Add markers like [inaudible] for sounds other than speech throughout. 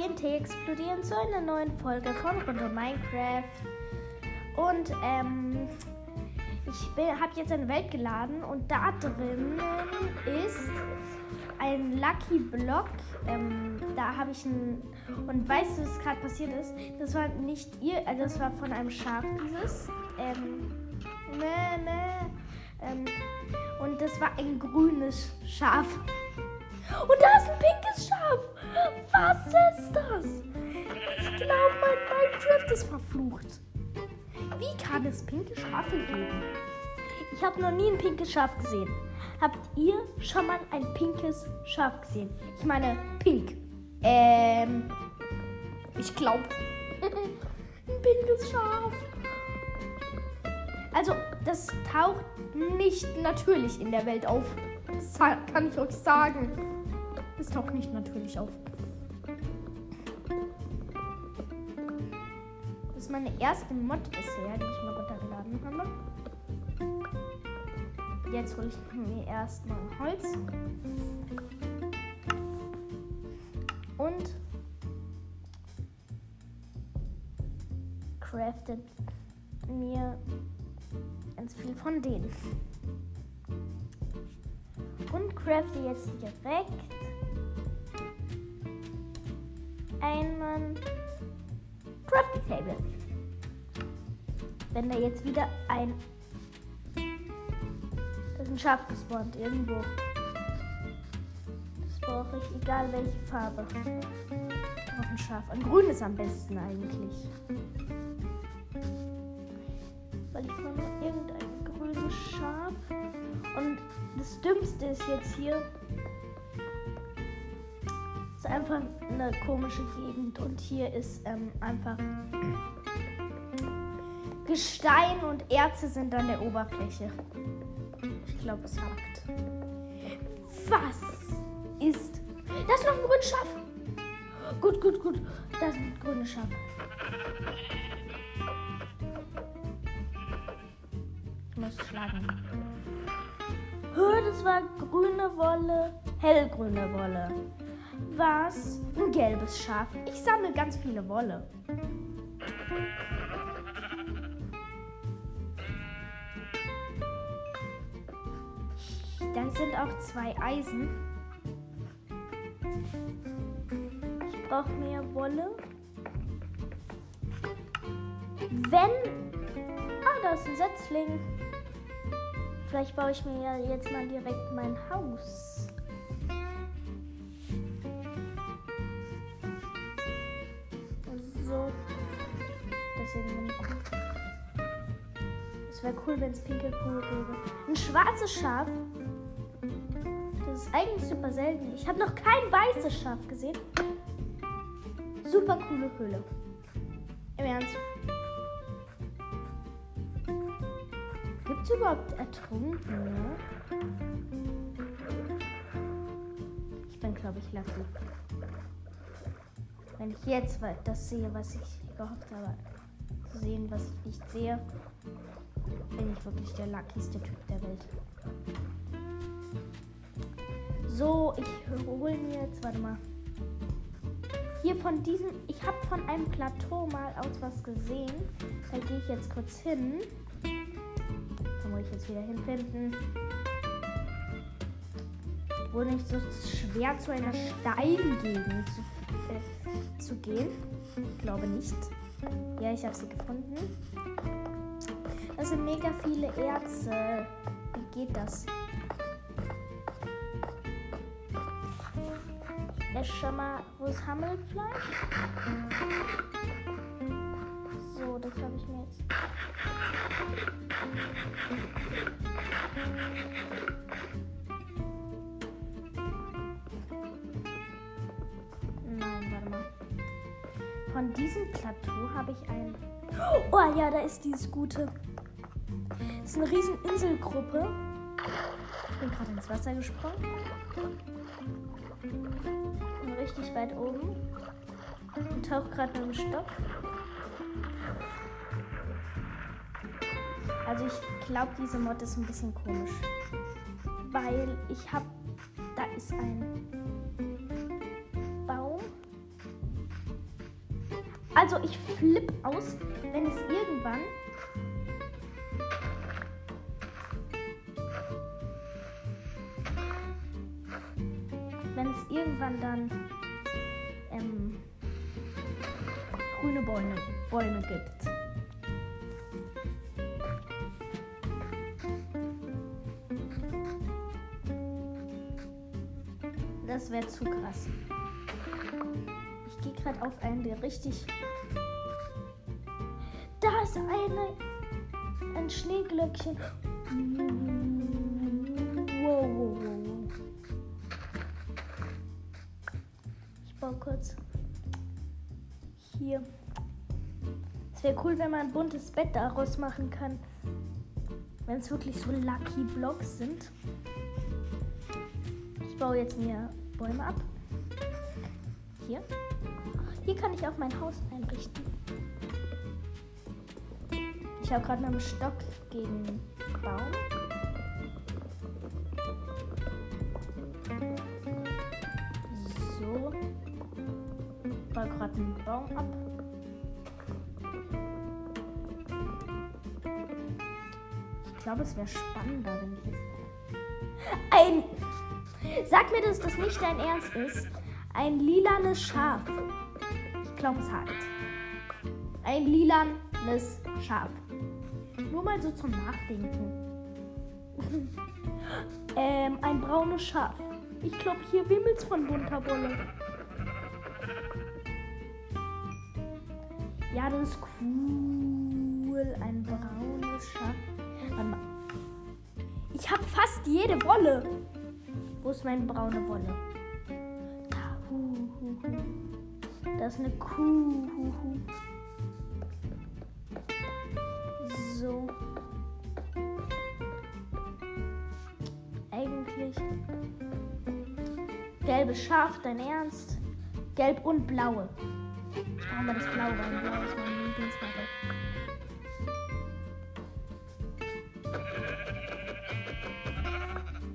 TNT explodieren zu einer neuen Folge von Runde Minecraft. Und ähm, ich habe jetzt eine Welt geladen und da drin ist ein Lucky Block. Ähm, da habe ich ein. Und weißt du, was gerade passiert ist? Das war nicht ihr, also das war von einem Schaf, dieses. Ähm, meh, meh, ähm, und das war ein grünes Schaf. Und da ist ein pinkes Schaf. Was ist das? Ich glaube, mein Minecraft ist verflucht. Wie kann es pinke Schafe geben? Ich habe noch nie ein pinkes Schaf gesehen. Habt ihr schon mal ein pinkes Schaf gesehen? Ich meine, pink. Ähm, ich glaube. [laughs] ein pinkes Schaf. Also, das taucht nicht natürlich in der Welt auf. Das kann ich euch sagen. Es taucht nicht natürlich auf. Das ist meine erste Mod bisher, die ich mal runtergeladen habe. Jetzt hole ich mir erstmal Holz. Und craftet mir ganz viel von denen. Und crafte jetzt direkt einen Crafting Table. Wenn da jetzt wieder ein ein Schaf gespawnt irgendwo. Das brauche ich, egal welche Farbe. Ich brauche ein Schaf. Ein grünes am besten eigentlich. Weil ich brauche irgendein grünes Schaf. Und das Dümmste ist jetzt hier. Einfach eine komische Gegend. Und hier ist ähm, einfach. Gestein und Erze sind an der Oberfläche. Ich glaube, es hakt. Was ist. Das ist noch ein grünes Schaf. Gut, gut, gut. Das ist ein grünes Schaf. Ich muss schlagen. Das war grüne Wolle, hellgrüne Wolle. Was? Ein gelbes Schaf. Ich sammle ganz viele Wolle. Da sind auch zwei Eisen. Ich brauche mehr Wolle. Wenn. Ah, da ist ein Setzling. Vielleicht baue ich mir jetzt mal direkt mein Haus. So. Deswegen Es wäre cool, wenn es pinke Kuh gäbe. Ein schwarzes Schaf das ist eigentlich super selten. Ich habe noch kein weißes Schaf gesehen. Super coole Höhle. Im Ernst. Gibt es überhaupt Ertrunkene? Ich bin, glaube ich, lucky. Wenn ich jetzt das sehe, was ich gehofft habe zu sehen, was ich nicht sehe, bin ich wirklich der luckyste Typ der Welt. So, ich hole mir jetzt, warte mal. Hier von diesem, ich habe von einem Plateau mal aus was gesehen. Da gehe ich jetzt kurz hin. Da muss ich jetzt wieder hinfinden. Wohl nicht so schwer zu einer Steingegend zu, äh, zu gehen. Ich glaube nicht. Ja, ich habe sie gefunden. Das sind mega viele Erze. Wie geht das? Ist schon mal, wo ist Hammelfleisch? Diesem Plateau habe ich ein. Oh ja, da ist dieses gute. Das ist eine riesen Inselgruppe. Ich bin gerade ins Wasser gesprungen richtig weit oben und tauche gerade mit dem Stock. Also ich glaube, diese Mod ist ein bisschen komisch. Weil ich habe... Da ist ein Also ich flipp aus, wenn es irgendwann wenn es irgendwann dann ähm, grüne Bäume, Bäume gibt. Das wäre zu krass. Auf einen, der richtig. Da ist eine. Ein Schneeglöckchen. Wow, wow, wow. Ich baue kurz. Hier. Es wäre cool, wenn man ein buntes Bett daraus machen kann. Wenn es wirklich so Lucky Blocks sind. Ich baue jetzt mir Bäume ab. Kann ich auch mein Haus einrichten. Ich habe gerade dem Stock gegen Baum. So. Ich baue gerade einen Baum ab. Ich glaube, es wäre spannender, wenn ich jetzt. Ein. Sag mir, dass das nicht dein Ernst ist. Ein lilanes Schaf. Ich glaube, es hakt. Ein lilanes Schaf. Nur mal so zum Nachdenken. [laughs] ähm, ein braunes Schaf. Ich glaube, hier wimmelt's von bunter Wolle. Ja, das ist cool. Ein braunes Schaf. Warte mal. Ich habe fast jede Wolle. Wo ist meine braune Wolle? Da, hu, hu, hu. Das ist eine Kuh. So. Eigentlich. Gelbes Schaf, dein Ernst? Gelb und blaue. Ich brauche mal das Blaue rein. Blau ist meine Lieblingsfarbe.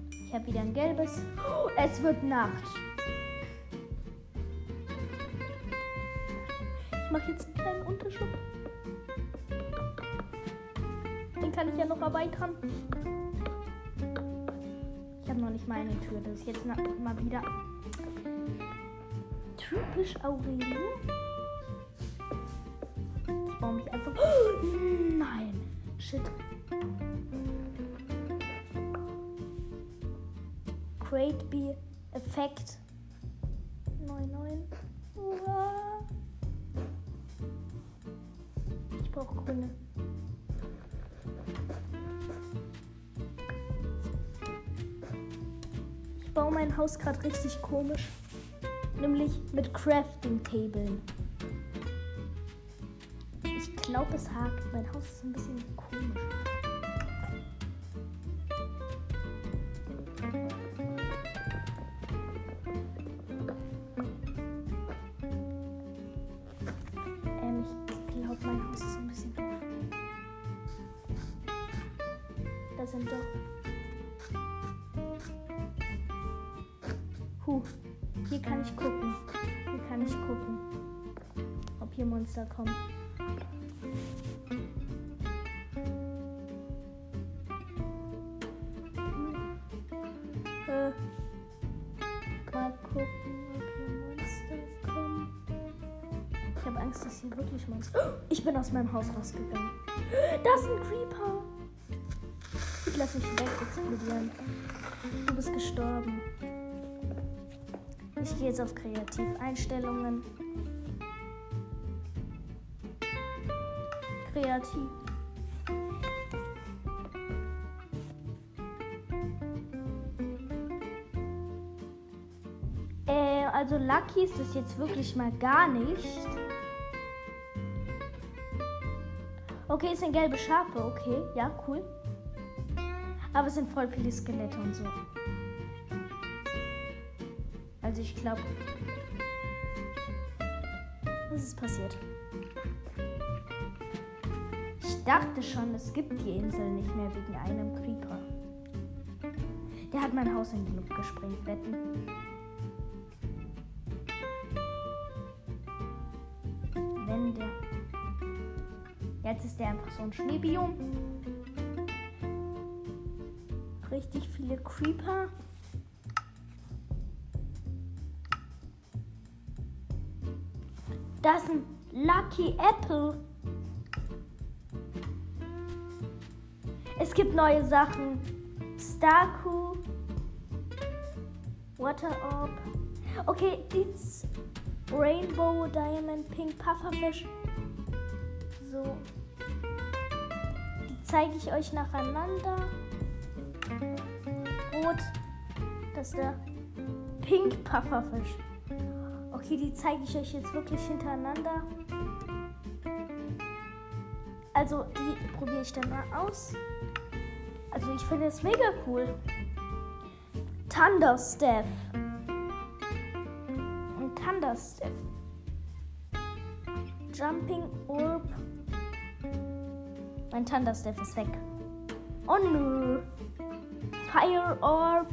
Ich habe wieder ein gelbes. Oh, es wird Nacht. Mache jetzt einen kleinen Unterschub. Den kann ich ja noch erweitern. Ich habe noch nicht meine Tür. Das ist jetzt mal wieder typisch Aurelio. Ich baue mich einfach. [gasps] Nein. Shit. Great Bee Effekt. Haus gerade richtig komisch. Nämlich mit Crafting Tablen. Ich glaube, es hakt. Mein Haus ist ein bisschen komisch. Aus meinem Haus rausgegangen. Da ist ein Creeper. Ich lasse mich weg explodieren. Du bist gestorben. Ich gehe jetzt auf Kreativeinstellungen. Kreativ. Äh, also Lucky ist das jetzt wirklich mal gar nicht. Okay, es sind gelbe Schafe, okay, ja, cool. Aber es sind voll viele Skelette und so. Also ich glaube. Was ist passiert? Ich dachte schon, es gibt die Insel nicht mehr wegen einem Creeper. Der hat mein Haus in die Luft gesprengt, wetten. Ist der einfach so ein Schneebiom. Richtig viele Creeper. Das ist ein Lucky Apple. Es gibt neue Sachen. Starku. Water Orb. Okay, dieses Rainbow Diamond Pink Pufferfish. Zeige ich euch nacheinander. Rot. Das ist der Pink Pufferfisch. Okay, die zeige ich euch jetzt wirklich hintereinander. Also, die probiere ich dann mal aus. Also, ich finde es mega cool. Thunderstaff. Und Thunderstaff. Jumping Orb. Mein Thunderstaff ist weg. Oh nö. Fire Orb.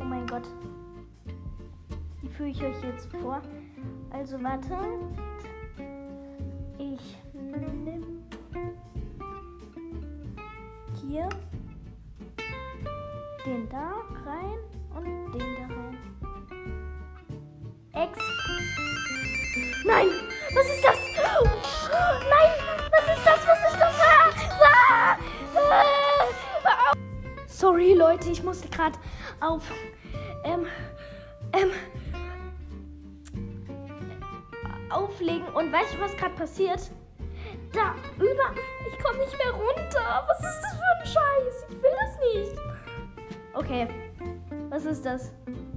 Oh mein Gott. Wie führe ich euch jetzt vor? Also warte. Ich nehme hier den da rein Was ist das? Nein! Was ist das? Was ist das? Ah! Ah! Ah! Sorry, Leute, ich musste gerade auf. Ähm, ähm, auflegen. Und weißt du, was gerade passiert? Da über. Ich komme nicht mehr runter. Was ist das für ein Scheiß? Ich will das nicht. Okay. Was ist das?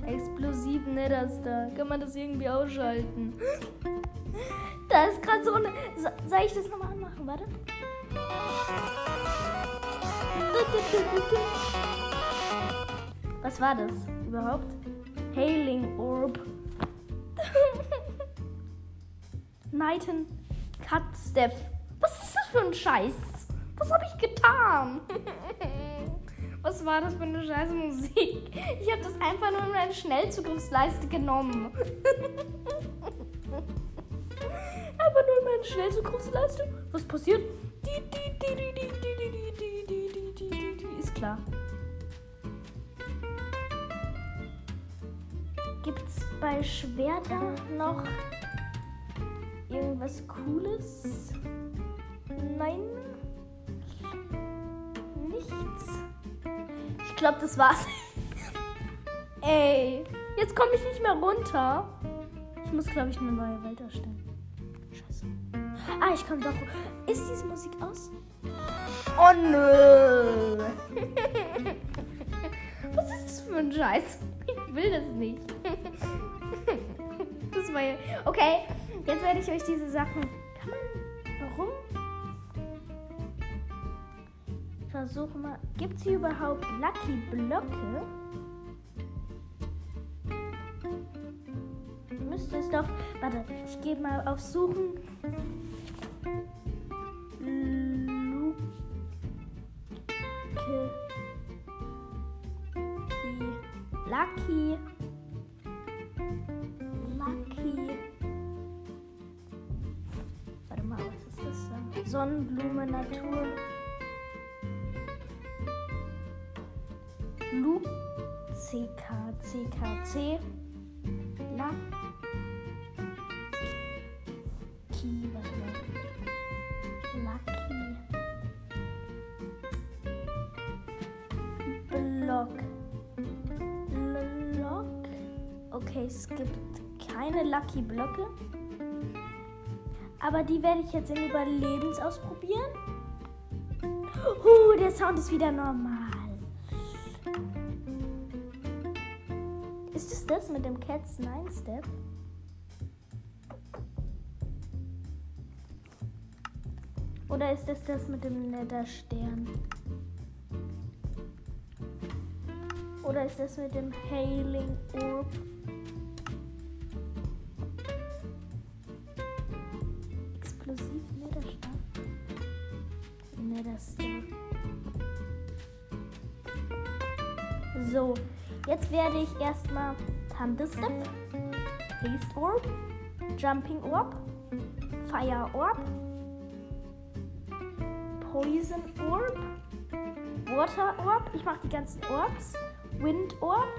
Explosiv Netherster. Kann man das irgendwie ausschalten? Da ist gerade so eine. So, soll ich das nochmal anmachen? Warte. Was war das überhaupt? Hailing Orb. [laughs] Nighten Cut Step. Was ist das für ein Scheiß? Was habe ich getan? [laughs] Was war das für eine scheiße Musik? Ich habe das einfach nur in meine Schnellzugriffsleiste genommen. [laughs] einfach nur in meine Schnellzugriffsleiste. Was passiert? Ist klar. Gibt's bei Schwerter noch irgendwas Cooles? Nein. Nichts. Ich glaube, das war's. Ey, jetzt komme ich nicht mehr runter. Ich muss, glaube ich, eine neue Welt erstellen. Ah, ich komme doch. Ist diese Musik aus? Oh nö. [laughs] Was ist das für ein Scheiß? Ich will das nicht. [laughs] Das war ja. Okay, jetzt werde ich euch diese Sachen. Kann man. Warum? Versuche mal. Gibt es hier überhaupt Lucky Blöcke? Müsste es doch. Warte, ich gehe mal auf Suchen. Lucky. Lucky. Warte mal, was ist das denn? Sonnenblume Natur. Lu CK CKC Lucky es gibt keine Lucky Blöcke. Aber die werde ich jetzt in Überlebens ausprobieren. Uh, der Sound ist wieder normal. Ist es das mit dem Cats 9 Step? Oder ist es das mit dem Netherstern? Oder ist das mit dem Hailing Orb? Werde ich erstmal Thunderstep, Haste Orb, Jumping Orb, Fire Orb, Poison Orb, Water Orb. Ich mache die ganzen Orbs. Wind Orb,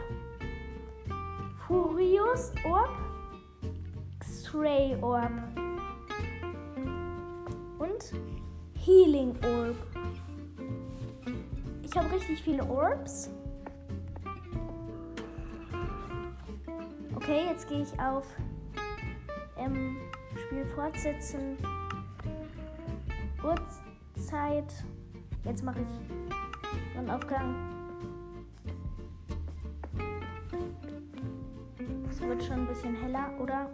Furious Orb, X-Ray Orb und Healing Orb. Ich habe richtig viele Orbs. Okay, jetzt gehe ich auf ähm, Spiel fortsetzen. Uhrzeit. Jetzt mache ich Sonnenaufgang. Es wird schon ein bisschen heller, oder?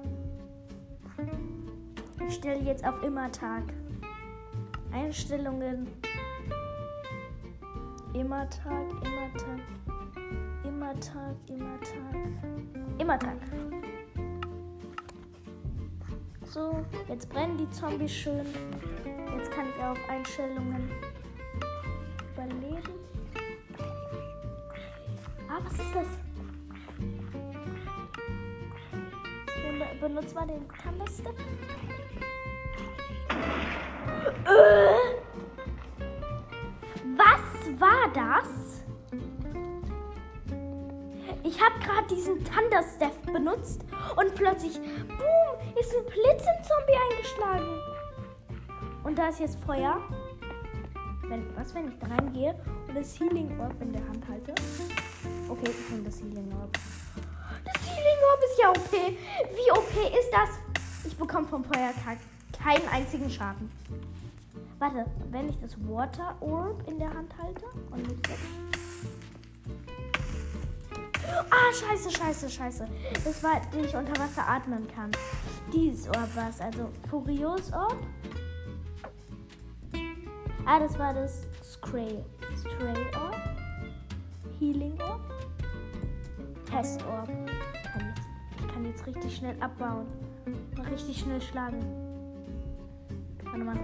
Ich stelle jetzt auf immer Tag. Einstellungen. Immer Tag, immer Tag. Immer Tag, immer Tag. Immer Tag. So, jetzt brennen die Zombies schön. Jetzt kann ich auf Einstellungen überleben. Ah, was ist das? Benutzt mal den Thunderstep. Äh, was war das? Ich habe gerade diesen Thunderstep benutzt und plötzlich, boom, ist ein Blitz im Zombie eingeschlagen. Und da ist jetzt Feuer. Wenn, was, wenn ich da reingehe und das Healing Orb in der Hand halte? Okay, ich nehme das Healing Orb. Das Healing Orb ist ja OP. Wie OP ist das? Ich bekomme vom Feuer keinen einzigen Schaden. Warte, wenn ich das Water Orb in der Hand halte und nicht jetzt. Ah, scheiße, scheiße, scheiße. Das war, die ich unter Wasser atmen kann. Dieses Orb war es, also Furios Orb. Ah, das war das Stray. Stray Orb. Healing Orb. Test Orb. Ich kann jetzt richtig schnell abbauen. Richtig schnell schlagen. Warte mal.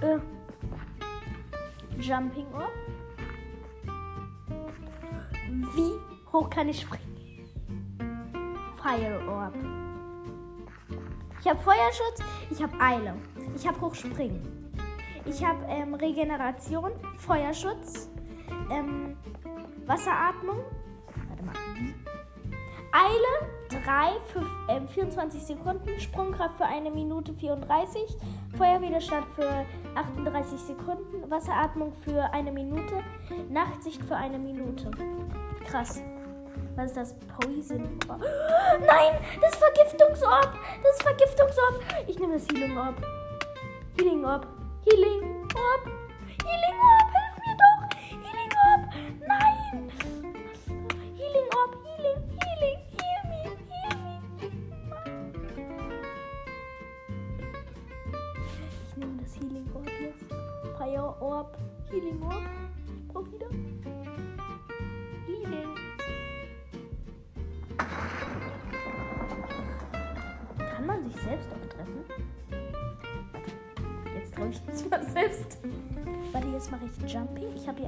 Äh. Jumping Orb. Wie hoch kann ich springen? Fire Orb. Ich habe Feuerschutz, ich habe Eile, ich habe Hochspringen. Ich habe ähm, Regeneration, Feuerschutz, ähm, Wasseratmung. Warte mal. Eile 3 für äh, 24 Sekunden, Sprungkraft für eine Minute 34, Feuerwiderstand für 38 Sekunden, Wasseratmung für eine Minute, Nachtsicht für eine Minute. Krass. Was ist das? Poison Orb. Nein, das ist Vergiftungsorb. Das ist Vergiftungsorb. Ich nehme das Healing Orb. Healing Orb.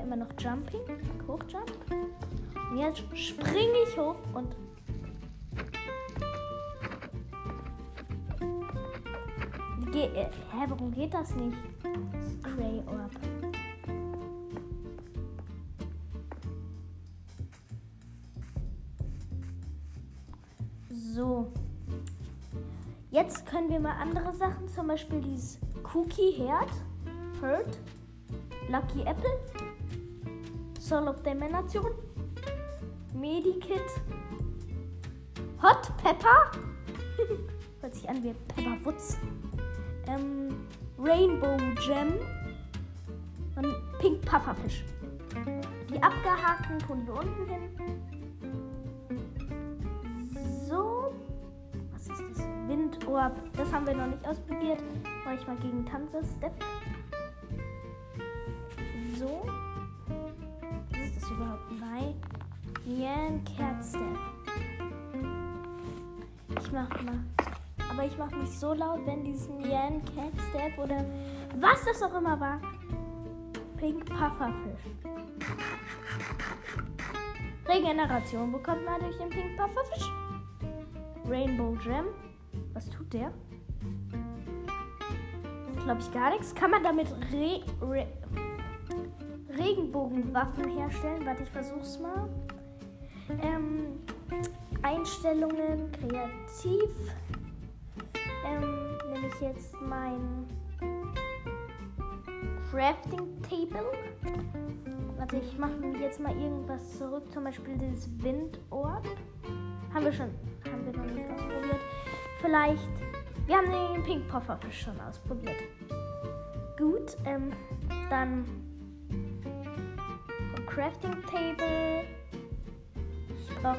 Immer noch Jumping. Hochjump. Und jetzt springe ich hoch und. Ge äh, hä, warum geht das nicht? Stray Orb. So. Jetzt können wir mal andere Sachen, zum Beispiel dieses Cookie Herd, Herd, Lucky Apple, Soul of Dimension, Medikit, Hot Pepper, [laughs] hört sich an wie Pepper Woods, ähm, Rainbow Gem und Pink Pufferfish. Die abgehakten tun wir unten hin. So. Was ist das? Windorb. Das haben wir noch nicht ausprobiert. Mache ich mal gegen Tanzstep. So. Cat Step. Ich mach mal. Aber ich mache nicht so laut, wenn diesen Nyan Cat Step oder was das auch immer war, Pink Pufferfisch. Regeneration bekommt man durch den Pink Pufferfisch. Rainbow Gem. Was tut der? Glaube ich gar nichts. Kann man damit Re Re Regenbogenwaffen herstellen? Warte, ich versuch's mal. Ähm, Einstellungen, kreativ. Ähm, nehme ich jetzt mein Crafting Table. Warte, ich mache jetzt mal irgendwas zurück. Zum Beispiel dieses Windorb. Haben wir schon, haben wir noch nicht ausprobiert. Vielleicht, wir haben den Pink Pufferfisch schon ausprobiert. Gut, ähm, dann Crafting Table. Brauche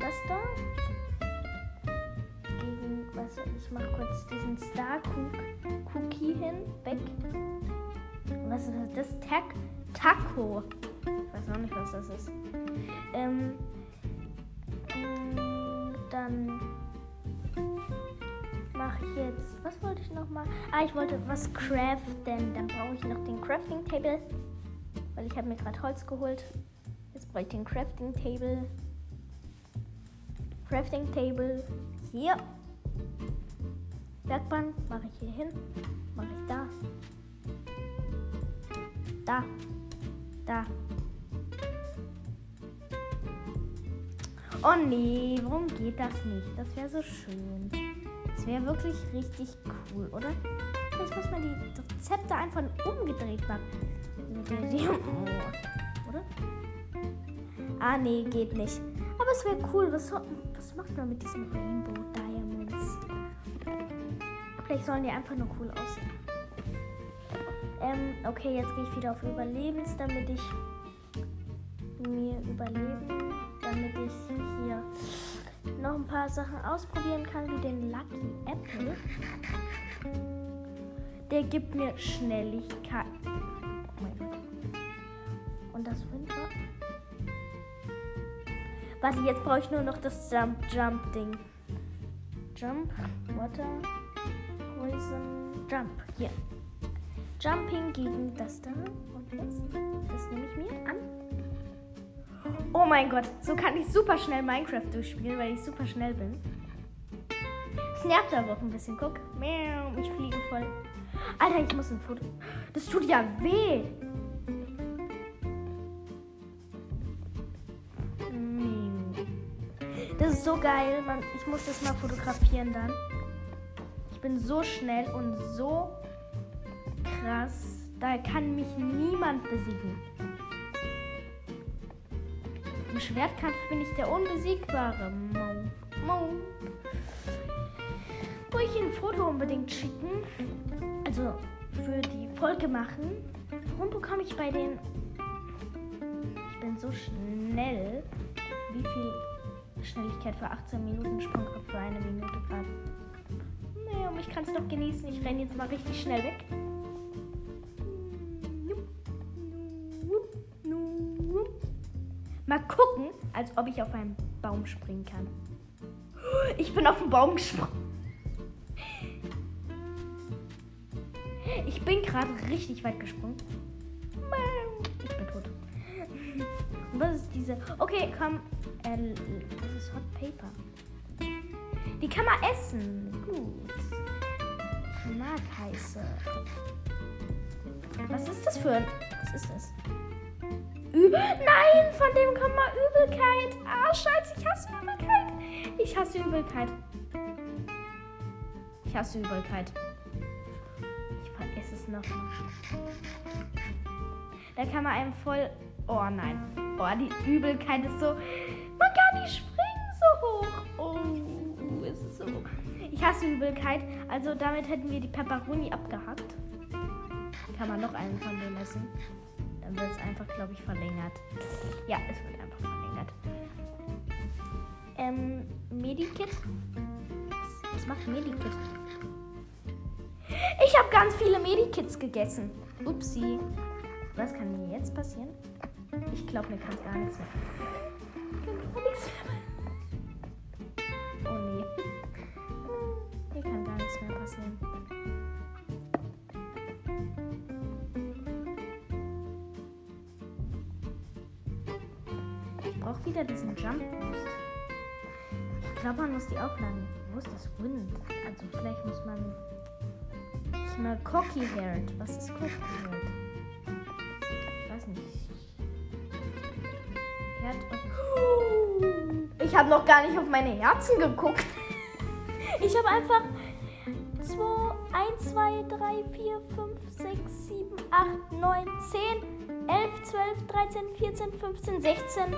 das da. Gegen, was, ich mache kurz diesen Star Cookie hin, weg. Was ist das? Tac Taco. Ich weiß noch nicht, was das ist. Ähm, dann mache ich jetzt. Was wollte ich noch mal? Ah, ich wollte was craften. Dann brauche ich noch den Crafting Table. Weil ich habe mir gerade Holz geholt. Jetzt brauche ich den Crafting Table. Crafting Table hier. Werkbank mache ich hier hin. Mache ich da. Da. Da. Oh nee, warum geht das nicht? Das wäre so schön. Das wäre wirklich richtig cool, oder? Vielleicht muss man die Rezepte einfach umgedreht machen. Oder? Ah, nee, geht nicht. Aber es wäre cool. Was, was macht man mit diesen Rainbow Diamonds? Vielleicht sollen die einfach nur cool aussehen. Ähm, okay, jetzt gehe ich wieder auf Überlebens, damit ich mir überleben, damit ich hier noch ein paar Sachen ausprobieren kann, wie den Lucky Apple. Der gibt mir Schnelligkeit. Warte, jetzt brauche ich nur noch das Jump Jump Ding. Jump, Water, Poison, Jump. Hier. Jumping gegen das da. Und jetzt, das nehme ich mir an. Oh mein Gott, so kann ich super schnell Minecraft durchspielen, weil ich super schnell bin. Es nervt aber auch ein bisschen. Guck. Ich fliege voll. Alter, ich muss ein Foto. Das tut ja weh. Ist so geil. Man, ich muss das mal fotografieren dann. Ich bin so schnell und so krass. Da kann mich niemand besiegen. Im Schwertkampf bin ich der Unbesiegbare. Mo. Mo. Wollte ich ein Foto unbedingt schicken. Also für die Folge machen. Warum bekomme ich bei den. Ich bin so schnell. Wie viel Schnelligkeit für 18 Minuten, Sprungkraft für eine Minute gerade? Naja, ich kann es doch genießen. Ich renne jetzt mal richtig schnell weg. Mal gucken, als ob ich auf einen Baum springen kann. Ich bin auf den Baum gesprungen. Ich bin gerade richtig weit gesprungen. Ich bin tot. was ist diese? Okay, komm. Äh, das ist Hot Paper. Die kann man essen. Gut. Ich mag heiße. Was ist das für ein. Was ist das? Ü Nein, von dem kommt mal Übelkeit. Ah, scheiße, ich hasse Übelkeit. Ich hasse Übelkeit. Ich hasse Übelkeit. Ich vergesse es noch. Da kann man einem voll. Oh nein. Oh, die Übelkeit ist so. Ich hasse Übelkeit. Also damit hätten wir die Pepperoni abgehackt. Kann man noch einen von denen essen. Dann wird es einfach, glaube ich, verlängert. Ja, es wird einfach verlängert. Ähm, Medikit. Was, macht Medikit? Ich habe ganz viele Medikits gegessen. Upsi. Was kann mir jetzt passieren? Ich glaube, mir kann gar nichts mehr. Kann nichts mehr. Wieder diesen Jump Boost. Ich glaube, man muss die aufladen. Wo ist das Wind? Also vielleicht muss man. Ich mal Cocky Haired. Was ist Cocky Haired? Ich weiß nicht. Herd Ich habe noch gar nicht auf meine Herzen geguckt. [laughs] Ich habe einfach 2, 1, 2, 3, 4, 5, 6, 7, 8, 9, 10, 11, 12, 13, 14, 15, 16.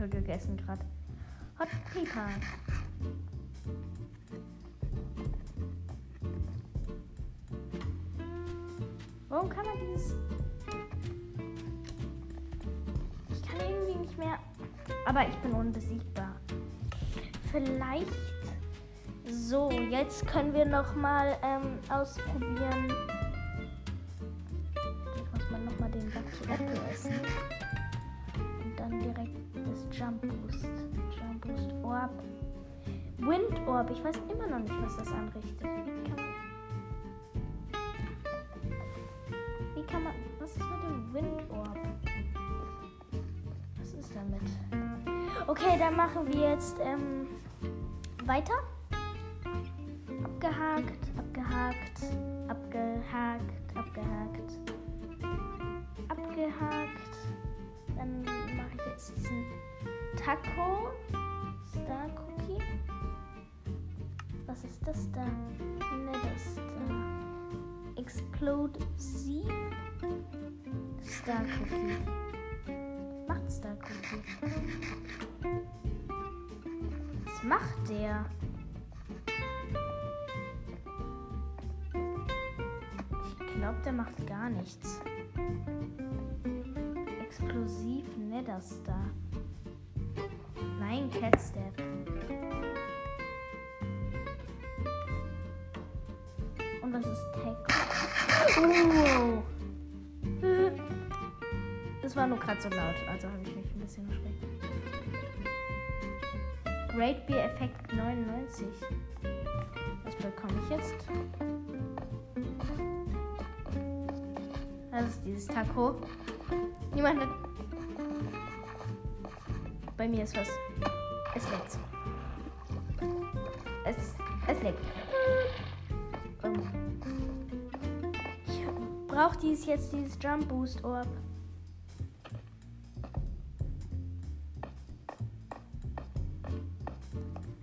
viel gegessen gerade. Hot Pepper. Warum kann man dieses... Ich kann irgendwie nicht mehr... Aber ich bin unbesiegbar. Vielleicht... So, jetzt können wir noch mal ähm, ausprobieren. Orb. Ich weiß immer noch nicht, was das anrichtet. Wie kann man kann man. Was ist mit dem Windorb? Was ist damit? Okay, dann machen wir jetzt ähm, weiter. Abgehakt, abgehakt, abgehakt, abgehakt, abgehakt. Dann mache ich jetzt diesen Taco da. Explosive Star Cookie. Macht Star Cookie? Was macht der? Ich glaube, der macht gar nichts. Explosiv Nether Tech? Oh. Das war nur gerade so laut, also habe ich mich ein bisschen erschreckt. Great Beer Effekt 99. Was bekomme ich jetzt? Das ist dieses Taco. Niemand hat. Bei mir ist was. Dies jetzt dieses Jump Boost Orb.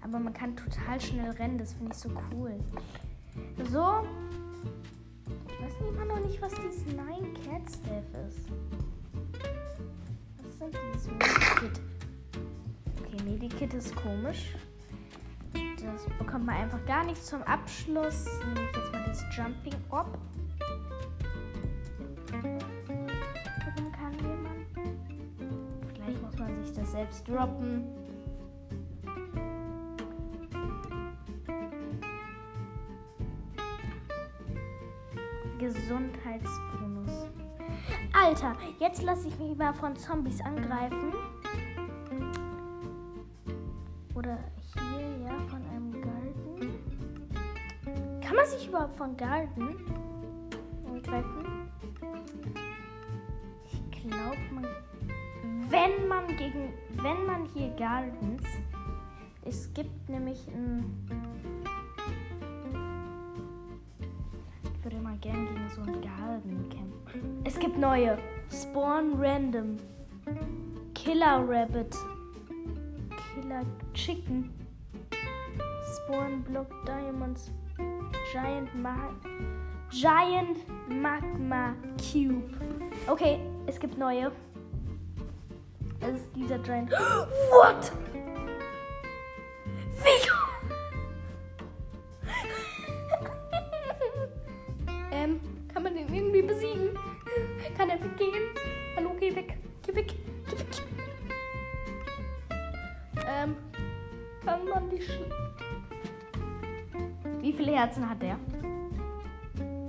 Aber man kann total schnell rennen, das finde ich so cool. So. Ich weiß immer noch nicht, was dieses Nine Cat Staff ist. Was sind dieses Medikit? Okay, Medikit ist komisch. Das bekommt man einfach gar nicht zum Abschluss. Nehme ich jetzt mal dieses Jumping Orb. Selbst droppen. Gesundheitsbonus. Alter, jetzt lasse ich mich mal von Zombies angreifen. Oder hier, ja, von einem Garten. Kann man sich überhaupt von Garten angreifen? Ich glaube, man. Wenn man gegen. Wenn man hier Gardens. Es gibt nämlich ein gern gegen so einen Garden kämpfen. Es gibt neue. Spawn Random. Killer Rabbit. Killer Chicken. Spawn Block Diamonds. Giant Ma Giant Magma Cube. Okay, es gibt neue. Das ist dieser Giant. What? Wie? [laughs] Kann er weggehen? Hallo, geh weg. Geh weg. Geh weg. Ähm, kann man die Sch Wie viele Herzen hat der?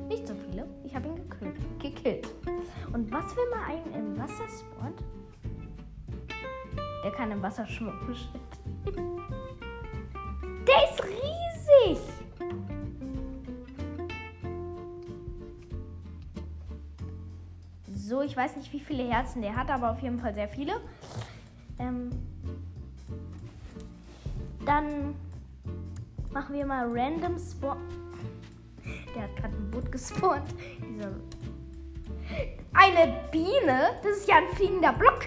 Nicht so viele. Ich habe ihn gekillt. gekillt. Und was, wenn man einen im Wasser spawnt? Der kann im Wasser schmucken. Der ist riesig. So, ich weiß nicht, wie viele Herzen der hat, aber auf jeden Fall sehr viele. Ähm, dann machen wir mal random Spawn. Der hat gerade ein Boot gespawnt. Eine Biene? Das ist ja ein fliegender Block.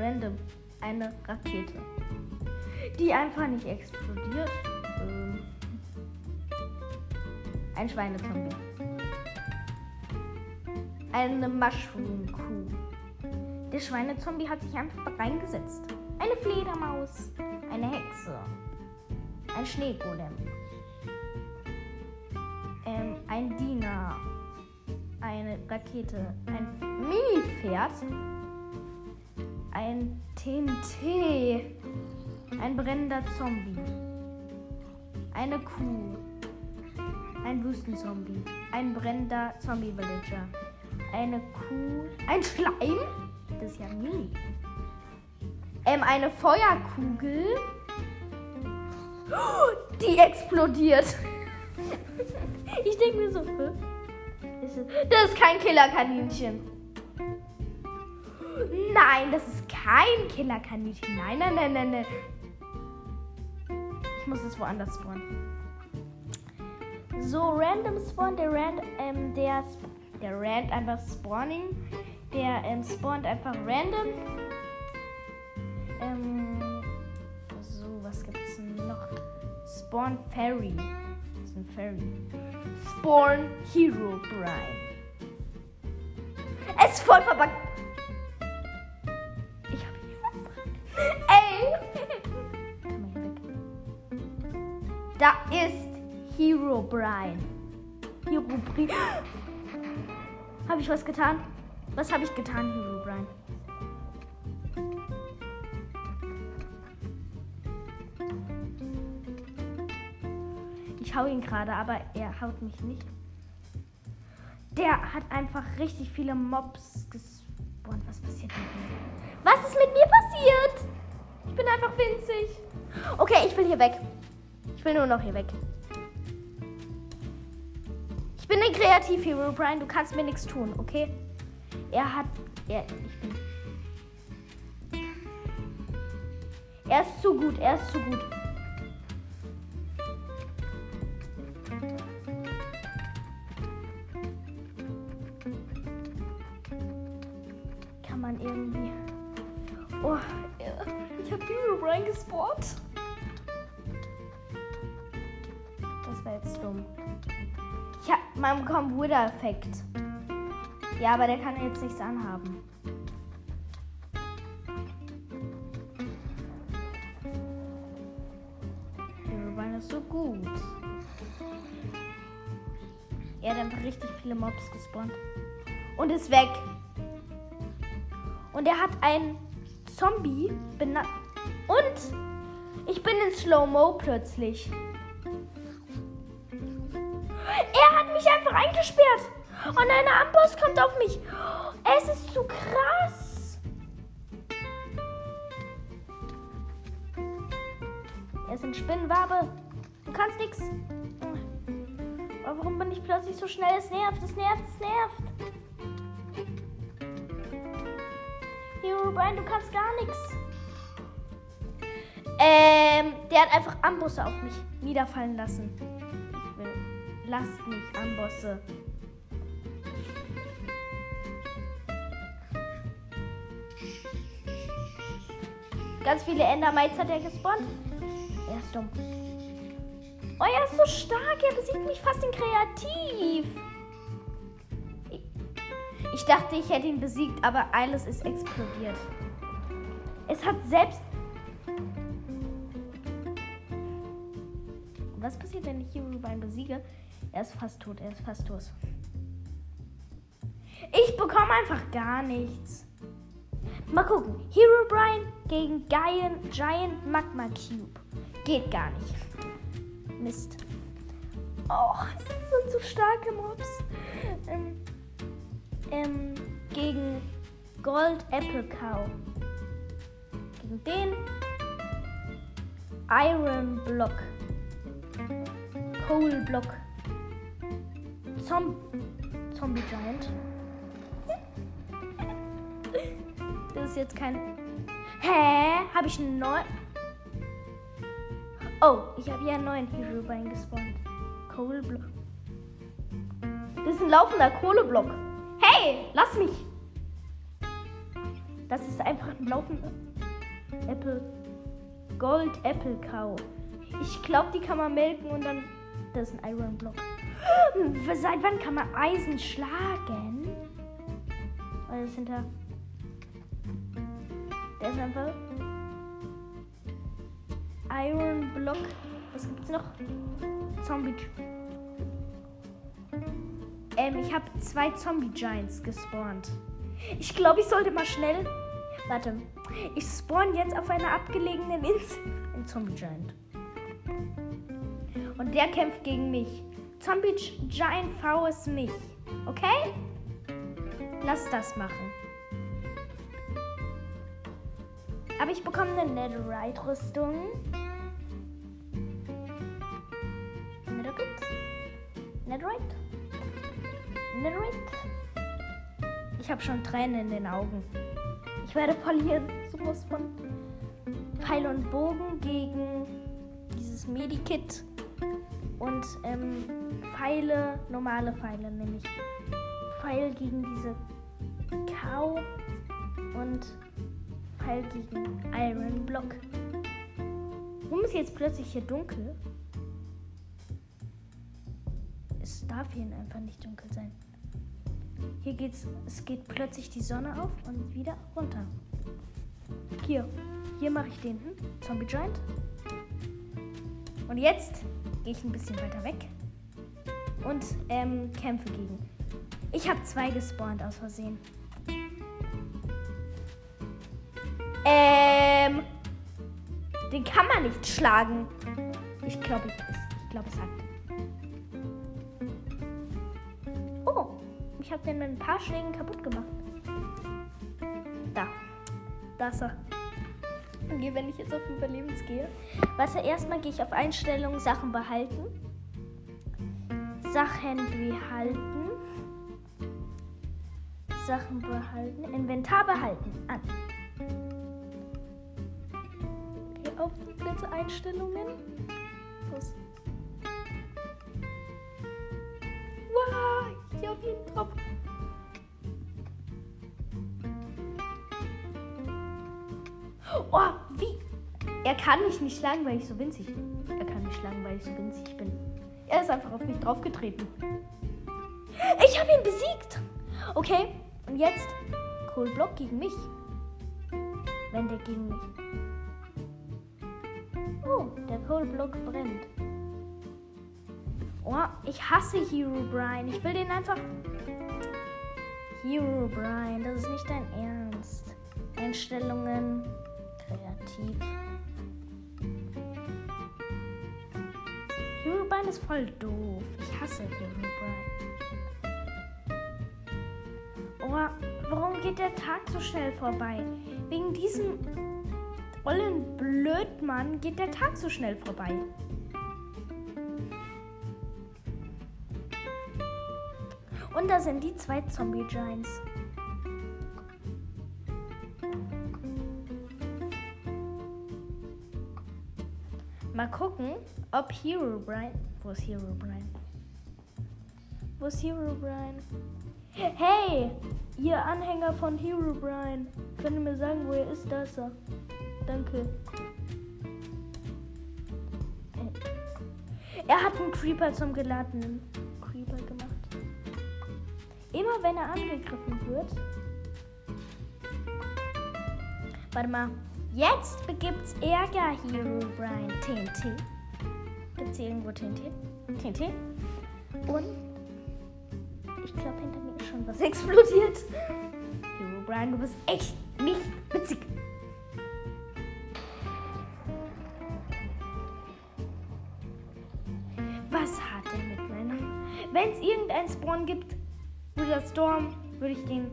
Random. Eine Rakete. Die einfach nicht explodiert. Ähm. Ein Schweinezombie. Eine Mushroom-Kuh. Der Schweinezombie hat sich einfach reingesetzt. Eine Fledermaus. Eine Hexe. Ein Schneegolem. Ähm, ein Diener. Eine Rakete. Ein Mini-Pferd. Ein TNT. Ein brennender Zombie. Eine Kuh. Ein Wüstenzombie. Ein brennender Zombie-Villager. Eine Kuh. Ein Schleim. Das ist ja mini. Ähm, eine Feuerkugel. Die explodiert. [laughs] Ich denke mir so, das ist kein Killerkaninchen. Nein, das ist kein Killerkaninchen. Nein, nein, nein, nein, nein. Ich muss es woanders spawnen. So, random spawn, der rand, ähm, der, der rand einfach spawning. Der ähm, spawnt einfach random. Ähm, so, was gibt's noch? Spawn Fairy. Das ist ein Fairy. Spawn Hero Prime. Es ist voll verbuggt. Ey! Hier. Da ist Hero Brian. Hero Brian. Habe ich was getan? Was habe ich getan, Hero Brian? Ich hau ihn gerade, aber er haut mich nicht. Der hat einfach richtig viele Mobs gespawnt. Was passiert mit mir? Was ist mit mir passiert? Ich bin einfach winzig. Okay, ich will hier weg. Ich will nur noch hier weg. Ich bin ein Kreativ-Hero, Brian. Du kannst mir nichts tun, okay? Er hat. Er, ich bin. Er ist zu gut, er ist zu gut. Kann man irgendwie. Oh, ich habe Hero reingespawnt. Das war jetzt dumm. Ich hab, man bekommt Wither-Effekt. Ja, aber der kann jetzt nichts anhaben. Herobrine ist so gut. Er hat einfach richtig viele Mobs gespawnt. Und ist weg. Und er hat einen Zombie benannt. Und ich bin in Slow-Mo plötzlich. Er hat mich einfach eingesperrt. Und ein Amboss kommt auf mich. Es ist zu krass. Er ist ein Spinnenwabe. Du kannst nichts. Warum bin ich plötzlich so schnell? Es nervt, es nervt, es nervt. Brian, du kannst gar nichts. Ähm, der hat einfach Ambosse auf mich niederfallen lassen. Ich will. Lasst mich, Ambosse. Ganz viele Endermites hat er gespawnt. Er ist dumm. Oh, er ist so stark. Er besiegt mich fast in Kreativ. Ich, dachte, ich hätte ihn besiegt, aber alles ist explodiert. Es hat selbst... Was passiert, wenn ich Herobrine besiege? Er ist fast tot. Er ist fast tot. Ich bekomme einfach gar nichts. Mal gucken. Hero Brian gegen Giant, Giant Magma Cube. Geht gar nicht. Mist. Oh, das sind so starke Mobs. Ähm, ähm, gegen Gold Apple Cow. Gegen den Iron Block. Coal Block. Zom Zombie Giant. [laughs] Das ist jetzt kein. Hä? Habe ich einen neuen. Oh, ich habe hier einen neuen Hero gespawnt. Kohleblock. Das ist ein laufender Kohleblock. Hey, lass mich! Das ist einfach ein laufender Apple. Gold Apple Cow. Ich glaube, die kann man melken und dann. Das ist ein Iron Block. [gasps] Seit wann kann man Eisen schlagen? Das hinter. Der ist einfach. Iron Block. Was gibt's noch? Zombie. Ähm, ich habe zwei Zombie Giants gespawnt. Ich glaube, ich sollte mal schnell. Warte. Ich spawn jetzt auf einer abgelegenen Insel. Ein Zombie Giant. Und der kämpft gegen mich. Zombie Giant V ist mich. Okay? Lass das machen. Aber ich bekomme eine Netherite-Rüstung. Netherite? Ich habe schon Tränen in den Augen. Ich werde verlieren. So muss man Pfeil und Bogen gegen dieses Medikit und ähm, Pfeile, normale Pfeile, nämlich Pfeil gegen diese Cow und Pfeil gegen Iron Block. Warum ist jetzt plötzlich hier dunkel? Es darf hier einfach nicht dunkel sein. Hier geht's, es geht plötzlich die Sonne auf und wieder runter. Hier, hier mache ich den hm? Zombie Giant. Und jetzt gehe ich ein bisschen weiter weg und ähm, kämpfe gegen. Ich habe zwei gespawnt aus Versehen. Ähm, den kann man nicht schlagen. Ich glaube, ich, ich glaube, es hat. Ich habe den mit ein paar Schlägen kaputt gemacht. Da, da ist er. Okay, wenn ich jetzt auf Überlebens gehe. Warte, erstmal gehe ich auf Einstellungen, Sachen behalten. Sachen behalten. Sachen behalten. Inventar behalten. An. Okay, auf bitte Einstellungen. Los. Wow, ich auf jeden drauf. Er kann mich nicht schlagen, weil ich so winzig bin. Er kann mich schlagen, weil ich so winzig bin. Er ist einfach auf mich draufgetreten. Ich habe ihn besiegt. Okay, und jetzt Kohlblock gegen mich. Wenn der gegen mich. Oh, der Kohlblock brennt. Oh, ich hasse Hero Brian. Ich will den einfach. Hero Brian, das ist nicht dein Ernst. Einstellungen kreativ. Herobrine ist voll doof. Ich hasse Herobrine. Oh, warum geht der Tag so schnell vorbei? Wegen diesem ollen Blödmann geht der Tag so schnell vorbei. Und da sind die zwei Zombie Giants. Mal gucken, ob Hero Brian. Wo ist Hero Brian? Wo ist Hero Brian? Hey, ihr Anhänger von Hero Brian. Könnt ihr mir sagen, wo er ist? Da ist er. Danke. Er hat einen Creeper zum geladenen Creeper gemacht. Immer wenn er angegriffen wird. Warte mal. Jetzt begibt's Ärger, Hero Brian. TNT. Gibt's hier irgendwo TNT? TNT? Und ich glaube, hinter mir ist schon was explodiert. Hero Brian, du bist echt nicht witzig. Was hat er mit meinem? Wenn es irgendein Spawn gibt, der Storm, würde ich den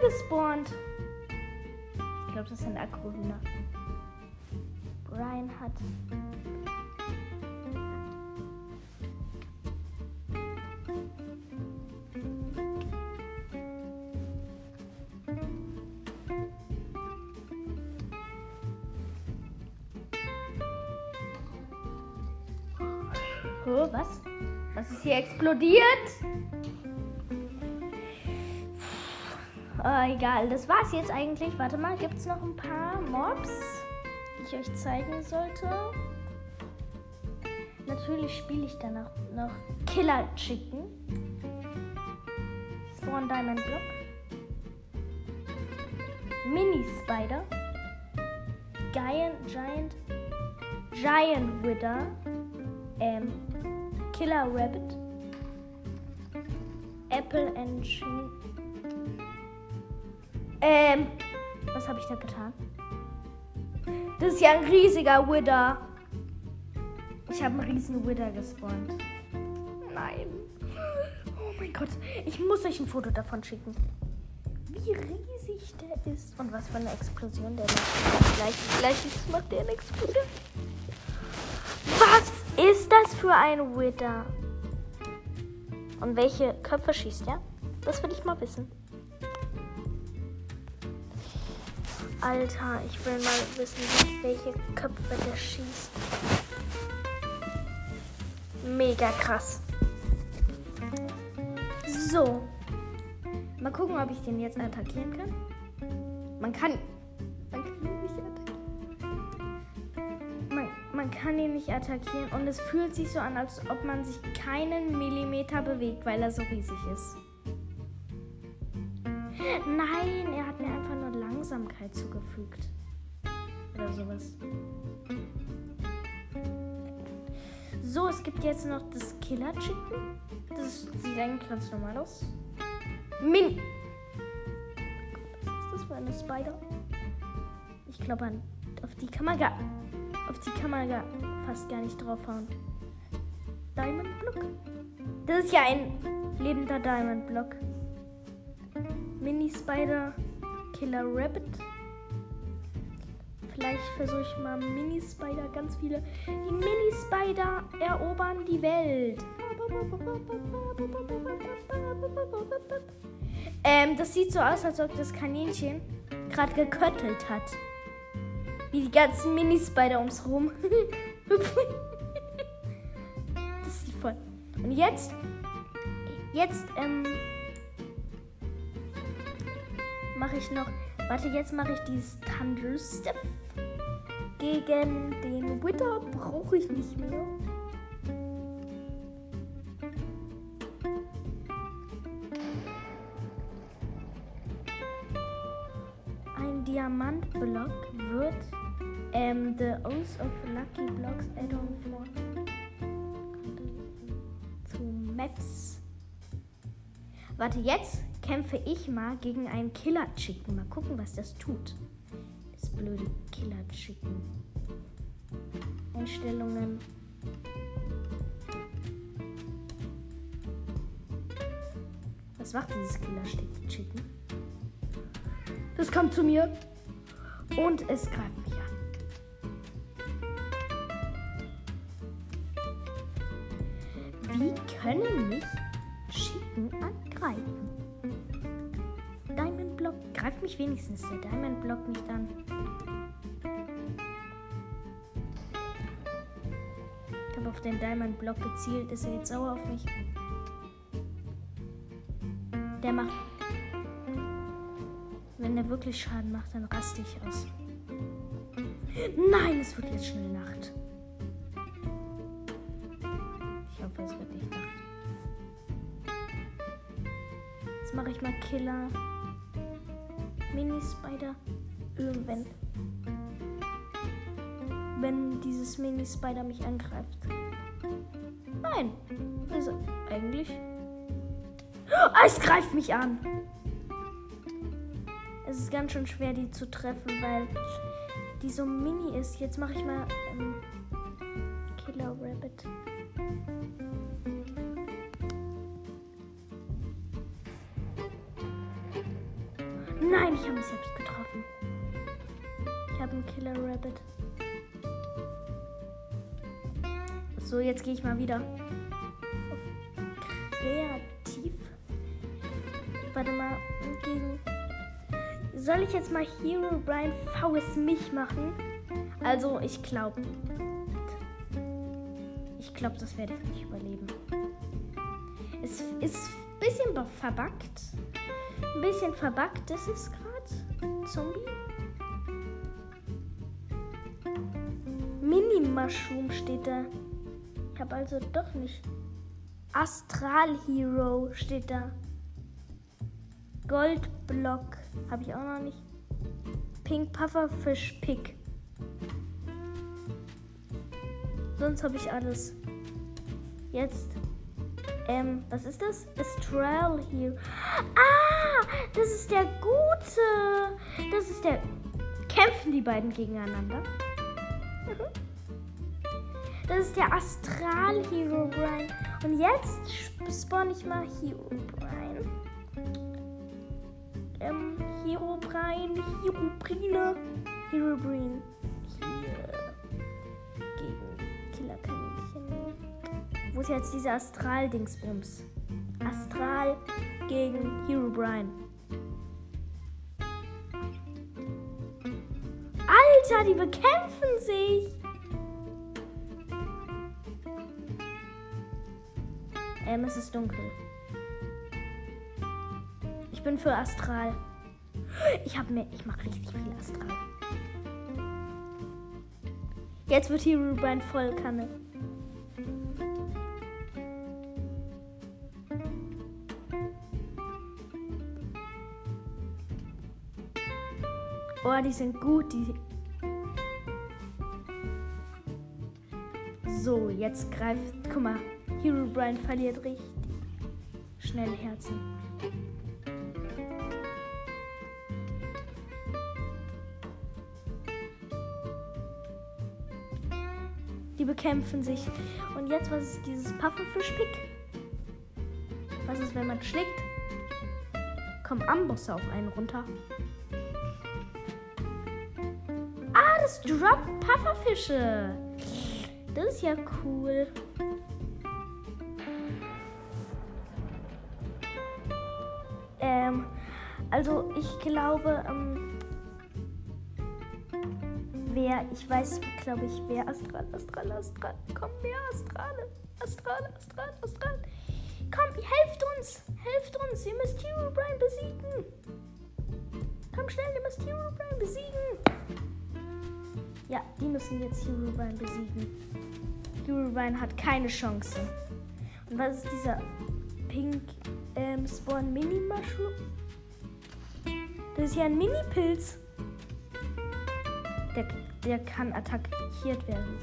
gespawnt. Ich glaube, das sind Agrohühner. Ryan hat. Oh, was? Was ist hier explodiert? Egal, das war's jetzt eigentlich. Warte mal, gibt's noch ein paar Mobs, die ich euch zeigen sollte? Natürlich spiele ich danach noch Killer Chicken. Spawn Diamond Block. Mini Spider. Giant, Giant, Giant Wither. Ähm, Killer Rabbit. Apple and Cheese. Ähm, was habe ich da getan? Das ist ja ein riesiger Wither. Ich habe einen riesen Wither gespawnt. Nein. Oh mein Gott. Ich muss euch ein Foto davon schicken. Wie riesig der ist. Und was für eine Explosion der macht. Gleich, gleich macht der eine Explosion. Was ist das für ein Wither? Und welche Köpfe schießt er? Das will ich mal wissen. Alter, ich will mal wissen, welche Köpfe der schießt. Mega krass. So. Mal gucken, ob ich den jetzt attackieren kann. Man kann. Man kann ihn nicht attackieren. Man, man kann ihn nicht attackieren und es fühlt sich so an, als ob man sich keinen Millimeter bewegt, weil er so riesig ist. Nein, nur Langsamkeit zugefügt. Oder sowas. So, es gibt jetzt noch das Killer Chicken. Das sieht eigentlich ganz normal aus. Min. Was ist das für eine Spider? Ich glaube, auf die kann man gar, auf die kann man gar, fast gar nicht draufhauen. Diamond Block. Das ist ja ein lebender Diamond Block. Mini Spider, Killer Rabbit. Vielleicht versuche ich mal Mini Spider, ganz viele. Die Mini Spider erobern die Welt. Ähm, das sieht so aus, als ob das Kaninchen gerade geköttelt hat. Wie die ganzen Mini-Spider ums Rum. [laughs] das sieht voll. Und jetzt, jetzt, ähm, mache ich noch. Warte, jetzt mache ich dieses Thunder. Gegen den Wither brauche ich nicht mehr. Ein Diamantblock wird ähm, The Oath of Lucky Blocks Add-on for zu Maps. Warte, jetzt kämpfe ich mal gegen einen Killer Chicken. Mal gucken, was das tut. Das blöde Killer Chicken. Einstellungen. Was macht dieses Killer Chicken? Das kommt zu mir und es greift mich an. Wie können mich Chicken angreifen? Block. Greift mich wenigstens der Diamond Block nicht an. Ich habe auf den Diamond Block gezielt. Ist er jetzt sauer auf mich? Der macht. Wenn der wirklich Schaden macht, dann raste ich aus. Nein, es wird jetzt schnell Nacht. Ich hoffe, es wird nicht Nacht. Jetzt mache ich mal Killer. Mini-Spider. Irgendwann. Wenn dieses Mini-Spider mich angreift. Nein. Also, eigentlich. Oh, es greift mich an. Es ist ganz schön schwer, die zu treffen, weil die so mini ist. Jetzt mache ich mal ähm, jetzt gehe ich mal wieder. Kreativ. Warte mal. Gegen. Soll ich jetzt mal Hero Brian VS mich machen? Also, ich glaube. Ich glaube, das werde ich nicht überleben. Es ist ein bisschen verbuggt. Ein bisschen verbuggt ist es gerade. Zombie. Mini-Mushroom steht da. Habe also doch nicht. Astral Hero steht da. Goldblock habe ich auch noch nicht. Pink Pufferfish Pick. Sonst habe ich alles. Jetzt. Ähm, was ist das? Astral Hero. Ah, das ist der Gute. Das ist der. Kämpfen die beiden gegeneinander? Das ist der Astral Hero Brian. Und jetzt spawn ich mal Hero Brian. Ähm, Hero Brian, Hero Brine, Hero Brian. Hier. Gegen Killerkaninchen. Wo ist jetzt dieser Astral-Dingsbums? Astral gegen Hero Brian. Alter, die bekämpfen sich. Ähm, es ist dunkel. Ich bin für Astral. Ich habe mir, ich mache richtig viel Astral. Jetzt wird hier Ruben voll Kanne. Oh, die sind gut, die. So, jetzt greift. Guck mal. Hero Brian verliert richtig schnell Herzen. Die bekämpfen sich. Und jetzt, was ist dieses Pufferfisch-Pick? Was ist, wenn man schlägt? Kommen Ambosse auf einen runter. Ah, das droppt Pufferfische. Das ist ja cool. Glaube, ähm, wer, ich weiß, glaube ich, wer Astral, Astral, Astral, komm, wer Astral, Astral, Astral, Astral. Komm, helft uns, helft uns, ihr müsst Hero besiegen. Komm schnell, ihr müsst Hero besiegen. Ja, die müssen jetzt Hero besiegen. Hero hat keine Chance. Und was ist dieser Pink ähm, Spawn Mini Mushroom. Das ist ja ein Mini-Pilz. Der, der kann attackiert werden.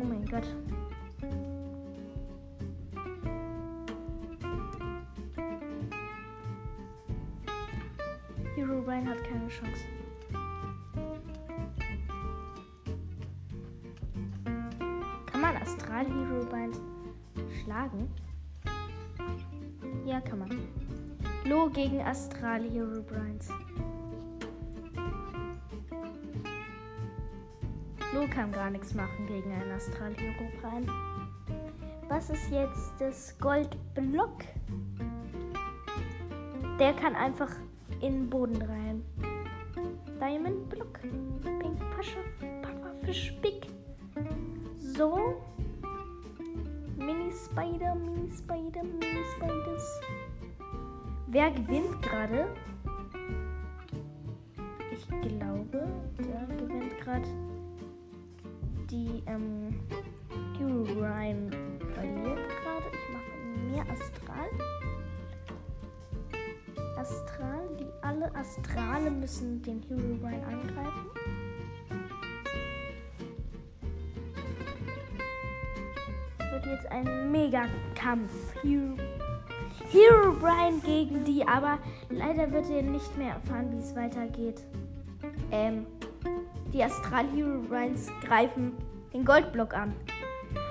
Oh mein Gott. Hero Brian hat keine Chance. Astral Hero Binds schlagen? Ja, kann man. Lo gegen Astral Hero Binds. Lo kann gar nichts machen gegen einen Astral Hero Brian. Was ist jetzt das Goldblock? Der kann einfach in den Boden rein. Diamond Block. Pink Pascha, Papa Fisch Big. So. Spider, Mini Spider, Mini Spiders. Wer gewinnt gerade? Ich glaube, der gewinnt gerade die ähm, Rhyme verliert gerade. Ich mache mehr Astral. Astral, die alle Astrale müssen den Hero Rhyme angreifen. Ein Mega-Kampf. Hero, Hero Brian gegen die, aber leider wird ihr nicht mehr erfahren, wie es weitergeht. Ähm, die Astral Hero Brians greifen den Goldblock an.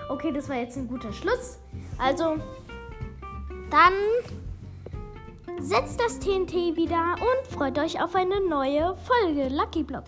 Okay, das war jetzt ein guter Schluss. Also, dann setzt das TNT wieder und freut euch auf eine neue Folge Lucky Block.